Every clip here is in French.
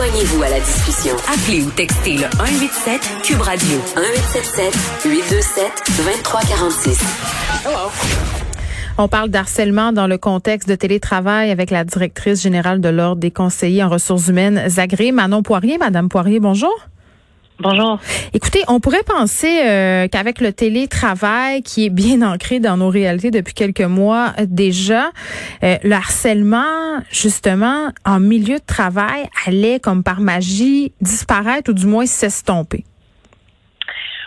Joignez-vous à la discussion. Appelez ou textez le 187 Cube Radio 1877 827 2346. On parle d'harcèlement dans le contexte de télétravail avec la directrice générale de l'Ordre des conseillers en ressources humaines, Zagré. Manon Poirier. Madame Poirier, bonjour. Bonjour. Écoutez, on pourrait penser euh, qu'avec le télétravail qui est bien ancré dans nos réalités depuis quelques mois déjà, euh, le harcèlement, justement, en milieu de travail, allait comme par magie disparaître ou du moins s'estomper.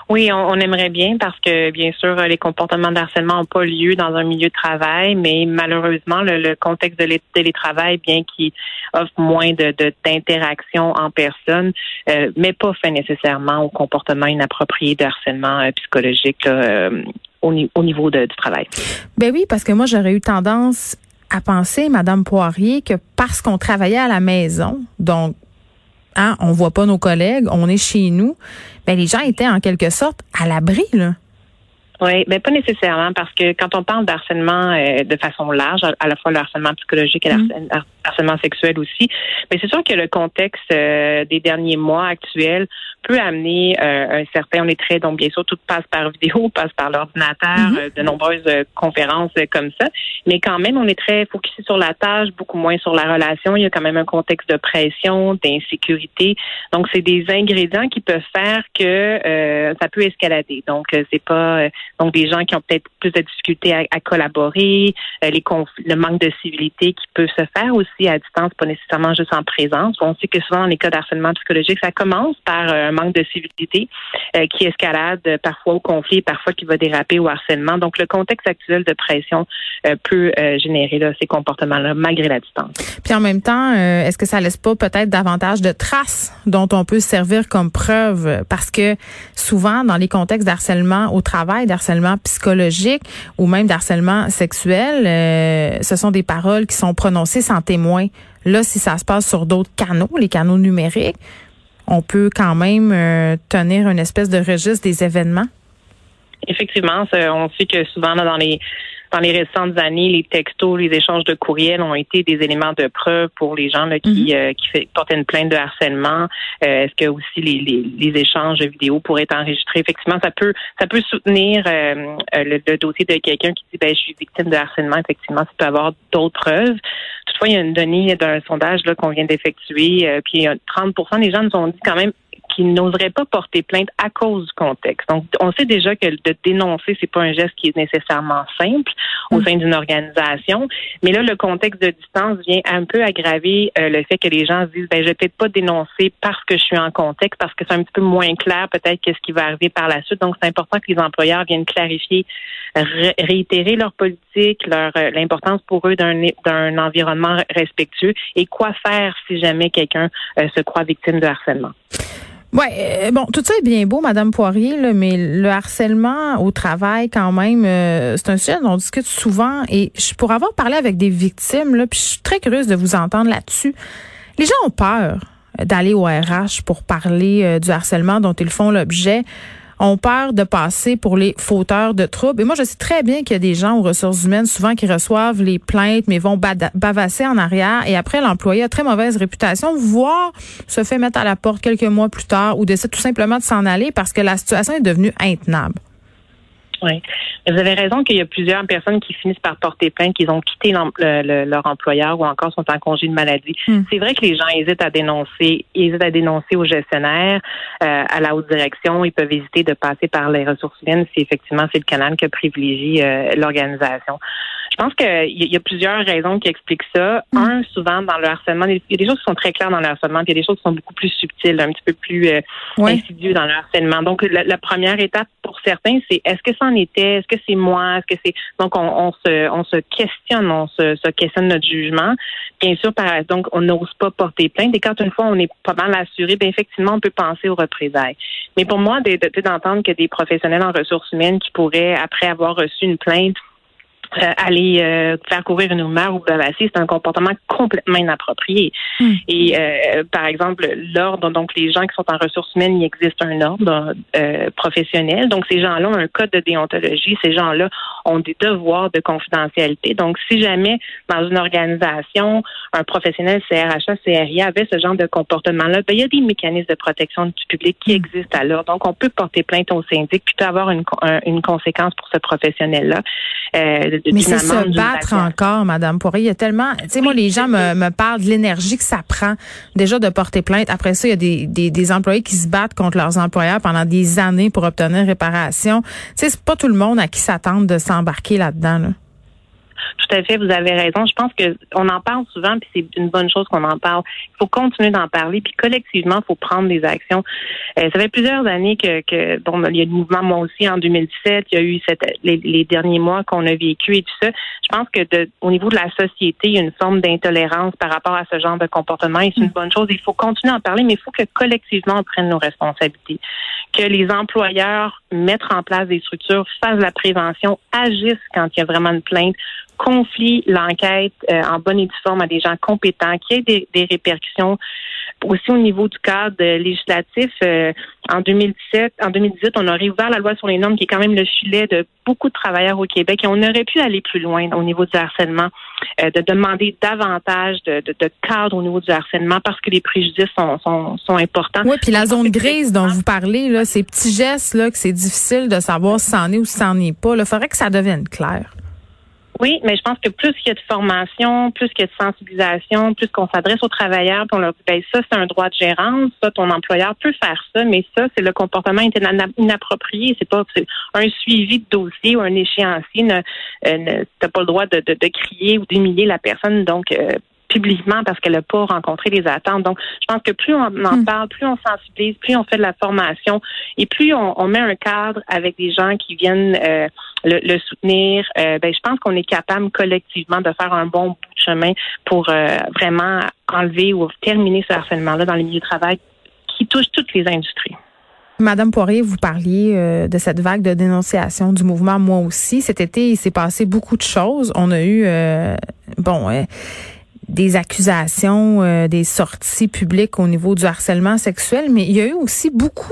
Oui, on, aimerait bien parce que, bien sûr, les comportements de harcèlement n'ont pas lieu dans un milieu de travail, mais malheureusement, le, contexte de télétravail, bien qu'il offre moins de d'interaction en personne, euh, mais pas fait nécessairement au comportement inapproprié de harcèlement euh, psychologique euh, au, niveau du travail. Ben oui, parce que moi, j'aurais eu tendance à penser, Madame Poirier, que parce qu'on travaillait à la maison, donc hein, on voit pas nos collègues, on est chez nous, ben les gens étaient en quelque sorte à l'abri là. Oui, mais pas nécessairement parce que quand on parle d'harcèlement euh, de façon large, à la fois le harcèlement psychologique et le mm. harcèlement sexuel aussi, mais c'est sûr que le contexte euh, des derniers mois actuels peut amener euh, un certain, on est très, donc bien sûr, tout passe par vidéo, passe par l'ordinateur, euh, de nombreuses euh, conférences comme ça, mais quand même, on est très focusé sur la tâche, beaucoup moins sur la relation. Il y a quand même un contexte de pression, d'insécurité. Donc, c'est des ingrédients qui peuvent faire que ça peut escalader. Donc, c'est pas donc des gens qui ont peut-être plus de difficultés à, collaborer, les le manque de civilité qui peut se faire aussi à distance, pas nécessairement juste en présence. On sait que souvent, dans les cas d'harcèlement psychologique, ça commence par manque de civilité euh, qui escalade parfois au conflit, parfois qui va déraper au harcèlement. Donc, le contexte actuel de pression euh, peut euh, générer ces comportements-là malgré la distance. Puis en même temps, est-ce que ça laisse pas peut-être davantage de traces dont on peut servir comme preuve? Parce que souvent, dans les contextes d'harcèlement au travail, d'harcèlement psychologique ou même d'harcèlement sexuel, ce sont des paroles qui sont prononcées sans témoin. Là, si ça se passe sur d'autres canaux, les canaux numériques, on peut quand même euh, tenir une espèce de registre des événements? Effectivement, on sait que souvent dans les dans les récentes années, les textos, les échanges de courriels ont été des éléments de preuve pour les gens qui, mhm. euh, qui fait, portaient une plainte de harcèlement. Euh, est-ce que aussi les, les, les, échanges de vidéos pourraient être enregistrés? Effectivement, ça peut ça peut soutenir le, le, dossier de quelqu'un qui dit ben je suis victime de harcèlement. Effectivement, ça peut avoir d'autres preuves. Toutefois, il y a une donnée d'un sondage qu'on vient d'effectuer, euh, puis 30% des gens nous ont dit quand même qu'ils n'oseraient pas porter plainte à cause du contexte. Donc, on sait déjà que de dénoncer, c'est pas un geste qui est nécessairement simple au mm. sein d'une organisation. Mais là, le contexte de distance vient un peu aggraver euh, le fait que les gens se disent, ben, je vais peut-être pas dénoncer parce que je suis en contexte, parce que c'est un petit peu moins clair peut-être qu'est-ce qui va arriver par la suite. Donc, c'est important que les employeurs viennent clarifier, réitérer leur politique, leur euh, l'importance pour eux d'un d'un environnement respectueux et quoi faire si jamais quelqu'un euh, se croit victime de harcèlement. Ouais, euh, bon, tout ça est bien beau, Madame Poirier, mais le harcèlement au travail, quand même, euh, c'est un sujet dont on discute souvent. Et pour avoir parlé avec des victimes, là, puis je suis très curieuse de vous entendre là-dessus. Les gens ont peur d'aller au RH pour parler euh, du harcèlement dont ils font l'objet ont peur de passer pour les fauteurs de troubles. Et moi, je sais très bien qu'il y a des gens aux ressources humaines, souvent, qui reçoivent les plaintes, mais vont bavasser en arrière. Et après, l'employé a très mauvaise réputation, voire se fait mettre à la porte quelques mois plus tard ou décide tout simplement de s'en aller parce que la situation est devenue intenable. Oui. Vous avez raison qu'il y a plusieurs personnes qui finissent par porter plainte, qu'ils ont quitté leur employeur ou encore sont en congé de maladie. Hmm. C'est vrai que les gens hésitent à dénoncer, hésitent à dénoncer au gestionnaire, euh, à la haute direction. Ils peuvent hésiter de passer par les ressources humaines si effectivement c'est le canal que privilégie euh, l'organisation. Je pense qu'il y a plusieurs raisons qui expliquent ça. Mm. Un, souvent dans le harcèlement, il y a des choses qui sont très claires dans le harcèlement, puis il y a des choses qui sont beaucoup plus subtiles, un petit peu plus euh, insidieux dans le harcèlement. Donc la, première étape certains, c'est est-ce que ça en était, est-ce que c'est moi, est-ce que c'est donc on, se on se questionne, on se, se questionne notre jugement. Bien sûr, par, donc on n'ose pas porter plainte. Et quand une fois on est pas mal assuré, bien effectivement on peut penser aux représailles. Mais pour moi, d'entendre que des professionnels en ressources humaines qui pourraient après avoir reçu une plainte aller euh, faire courir une rumeur ou bavasser, c'est un comportement complètement inapproprié. Hmm. Et euh, par exemple, l'ordre, donc les gens qui sont en ressources humaines, il existe un ordre professionnel. Donc ces gens-là ont un code de déontologie. Ces gens-là ont des devoirs de confidentialité. Donc si jamais dans une organisation, un professionnel CRHA, CRIA avait ce genre de comportement-là, ben, il y a des mécanismes de protection du public qui hmm. existent alors. Donc on peut porter plainte au syndic, puis peut avoir une, une conséquence pour ce professionnel-là. Mais c'est se battre encore, Madame Poirier. Il y a tellement, tu sais, moi, les gens me, me parlent de l'énergie que ça prend déjà de porter plainte. Après ça, il y a des, des, des, employés qui se battent contre leurs employeurs pendant des années pour obtenir réparation. Tu sais, c'est pas tout le monde à qui s'attendre de s'embarquer là-dedans. Là. Tout à fait, vous avez raison. Je pense que on en parle souvent, puis c'est une bonne chose qu'on en parle. Il faut continuer d'en parler, puis collectivement, il faut prendre des actions. Euh, ça fait plusieurs années que, que bon, il y a le mouvement moi aussi en 2017. Il y a eu cette, les, derniers mois qu'on a vécu et tout ça. Je pense que de, au niveau de la société, il y a une forme d'intolérance par rapport à ce genre de comportement et c'est une mm. bonne chose. Il faut continuer à en parler, mais il faut que collectivement on prenne nos responsabilités, que les employeurs mettent en place des structures, fassent la prévention, agissent quand il y a vraiment une plainte, conflit l'enquête euh, en bonne et due forme à des gens compétents, qui ait des, des répercussions aussi au niveau du cadre législatif. Euh, en 2017, en 2018, on a réouvert la loi sur les normes, qui est quand même le filet de beaucoup de travailleurs au Québec, et on aurait pu aller plus loin au niveau du harcèlement, euh, de demander davantage de, de, de, cadre au niveau du harcèlement, parce que les préjudices sont, sont, sont importants. Oui, puis la zone grise dont vous parlez, là, ces petits gestes là, que c'est difficile de savoir si c'en est ou si c'en est pas. Il faudrait que ça devienne clair. Oui, mais je pense que plus il y a de formation, plus il y a de sensibilisation, plus qu'on s'adresse aux travailleurs, puis on leur dit, ben, ça, c'est un droit de gérance, ça, ton employeur peut faire ça, mais ça, c'est le comportement inapproprié. C'est pas un suivi de dossier ou un échéancier. Ne, euh, pas le droit de, de, crier ou d'humilier la personne. Donc, euh, publiquement parce qu'elle n'a pas rencontré les attentes. Donc, je pense que plus on en hmm. parle, plus on sensibilise, plus on fait de la formation et plus on, met un cadre avec des gens qui viennent euh, le, soutenir, euh, ben, je pense qu'on est capable collectivement de faire un bon bout de chemin pour euh, vraiment enlever ou terminer ce harcèlement-là dans les milieux de travail qui touche toutes les industries. Madame Poirier, vous parliez de cette vague de dénonciation du mouvement. Moi aussi, cet été, il s'est passé beaucoup de choses. On a eu, bon, des accusations, euh, des sorties publiques au niveau du harcèlement sexuel, mais il y a eu aussi beaucoup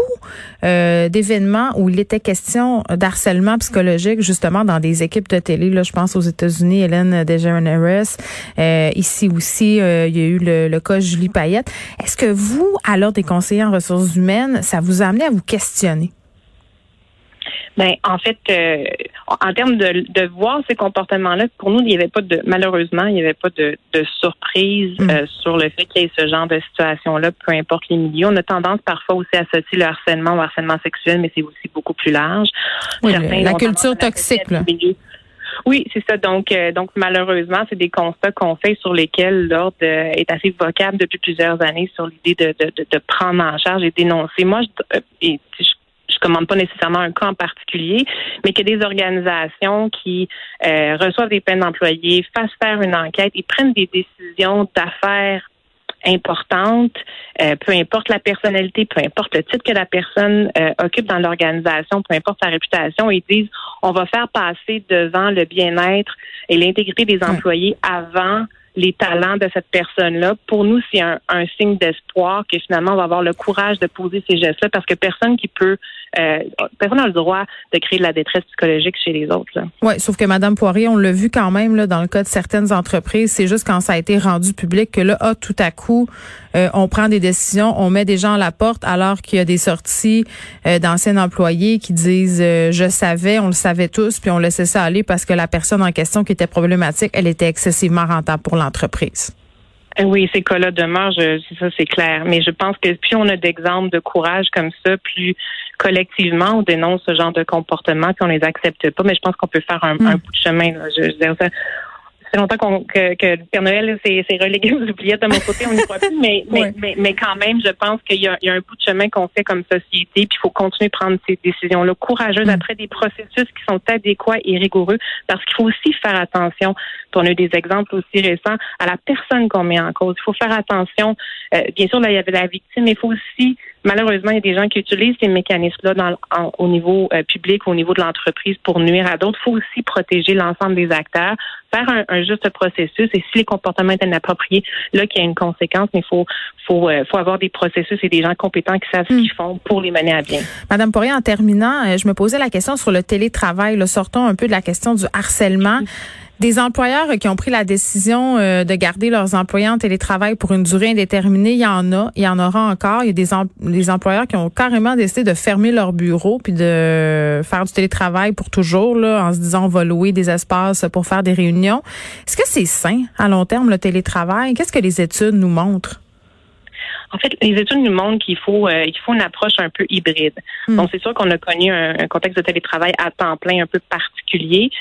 euh, d'événements où il était question d'harcèlement psychologique, justement dans des équipes de télé. Là, je pense aux États-Unis, Hélène DeGeneres. Euh, ici aussi, euh, il y a eu le, le cas Julie Payette. Est-ce que vous, alors des conseillers en ressources humaines, ça vous a amené à vous questionner? Ben, en fait, euh, en termes de, de voir ces comportements-là, pour nous, il n'y avait pas de, malheureusement, il n'y avait pas de, de surprise mm. euh, sur le fait qu'il y ait ce genre de situation-là, peu importe les milieux. On a tendance parfois aussi à associer le harcèlement au harcèlement sexuel, mais c'est aussi beaucoup plus large. Oui, la culture toxique, là. Oui, c'est ça. Donc, euh, donc malheureusement, c'est des constats qu'on fait sur lesquels l'ordre est assez vocable depuis plusieurs années sur l'idée de, de, de, prendre en charge et dénoncer. Moi, je, et, je commande pas nécessairement un cas en particulier, mais que des organisations qui euh, reçoivent des peines d'employés fassent faire une enquête et prennent des décisions d'affaires importantes, euh, peu importe la personnalité, peu importe le titre que la personne euh, occupe dans l'organisation, peu importe sa réputation, ils disent on va faire passer devant le bien-être et l'intégrité des employés avant les talents de cette personne-là. Pour nous, c'est un, un, signe d'espoir que finalement, on va avoir le courage de poser ces gestes-là parce que personne qui peut, euh, personne n'a le droit de créer de la détresse psychologique chez les autres. Oui, sauf que Madame Poirier, on l'a vu quand même là, dans le cas de certaines entreprises, c'est juste quand ça a été rendu public que là, ah, tout à coup, euh, on prend des décisions, on met des gens à la porte alors qu'il y a des sorties euh, d'anciens employés qui disent je savais, on le savait tous, puis on laissait ça aller parce que la personne en question qui était problématique, elle était excessivement rentable pour l'entreprise. Oui, ces cas-là demeurent, ça c'est clair. Mais je pense que plus on a d'exemples de courage comme ça, plus collectivement on dénonce ce genre de comportement, puis on les accepte pas. Mais je pense qu'on peut faire un, hmm. bout de chemin. Je, je, ça, fait longtemps qu'on, que, que le Père Noël s'est, relégué aux oubliettes de mon côté, on n'y croit plus, mais, mais, mais, quand même, je pense qu'il y a, il y a un bout de chemin qu'on fait comme société, puis il faut continuer de prendre ces décisions-là courageuses mm. après des processus qui sont adéquats et rigoureux, parce qu'il faut aussi faire attention, on a eu des exemples aussi récents, à la personne qu'on met en cause. Il faut faire attention, euh, bien sûr, là, il y avait la victime, mais il faut aussi malheureusement, il y a des gens qui utilisent ces mécanismes-là dans, au niveau euh, public, au niveau de l'entreprise pour nuire à d'autres. Il faut aussi protéger l'ensemble des acteurs, faire un, juste processus. Et si les comportements sont inappropriés, là, qu'il y a une conséquence, mais il faut, faut, euh, faut avoir des processus et des gens compétents qui savent ce qu'ils hmm. font pour les mener à bien. Madame Poirier, en terminant, euh, je me posais la question sur le télétravail. Là, sortons un peu de la question du harcèlement. Des employeurs qui ont pris la décision euh, de garder leurs employés en télétravail pour une durée indéterminée, il y en a, il y en aura encore. Il y a des, des employeurs qui ont carrément décidé de fermer leur bureau puis de faire du télétravail pour toujours, là, en se disant on va louer des espaces pour faire des réunions. Est-ce que c'est sain à long terme le télétravail? Qu'est-ce que les études nous montrent? En fait, les études nous montrent qu'il faut euh, qu'il faut une approche un peu hybride. Hmm. Donc, c'est sûr qu'on a connu un, contexte de télétravail à temps plein un peu particulier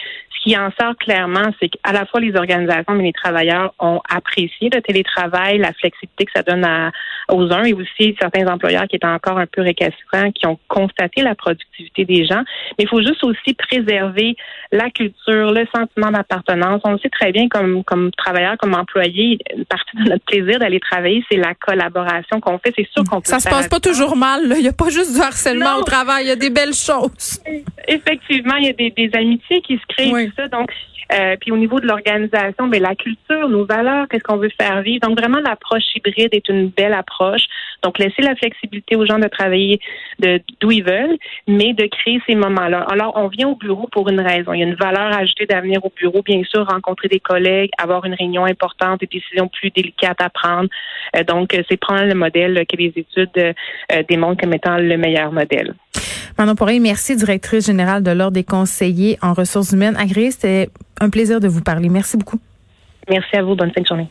qui en sort clairement, c'est qu'à la fois les organisations mais les travailleurs ont apprécié le télétravail, la flexibilité que ça donne à, aux uns et aussi certains employeurs qui étaient encore un peu récalcitrants, qui ont constaté la productivité des gens. Mais il faut juste aussi préserver la culture, le sentiment d'appartenance. On le sait très bien comme, comme travailleur, comme employé, une partie de notre plaisir d'aller travailler, c'est la collaboration qu'on fait. C'est sûr qu'on peut Ça se passe pas toujours mal. Il n'y a pas juste du harcèlement au travail, il y a des belles choses. Effectivement, il y a des, des amitiés qui se créent. Donc, euh, puis au niveau de l'organisation, mais ben, la culture, nos valeurs, qu'est-ce qu'on veut faire vivre. Donc vraiment, l'approche hybride est une belle approche. Donc laisser la flexibilité aux gens de travailler de d'où ils veulent, mais de créer ces moments-là. Alors on vient au bureau pour une raison. Il y a une valeur ajoutée d'avenir au bureau, bien sûr, rencontrer des collègues, avoir une réunion importante, des décisions plus délicates à prendre. Euh, donc c'est prendre le modèle que les études euh, démontrent comme étant le meilleur modèle. Manon Poirier, merci, directrice générale de l'Ordre des conseillers en ressources humaines. Agréé, c'était un plaisir de vous parler. Merci beaucoup. Merci à vous. Bonne fin de journée.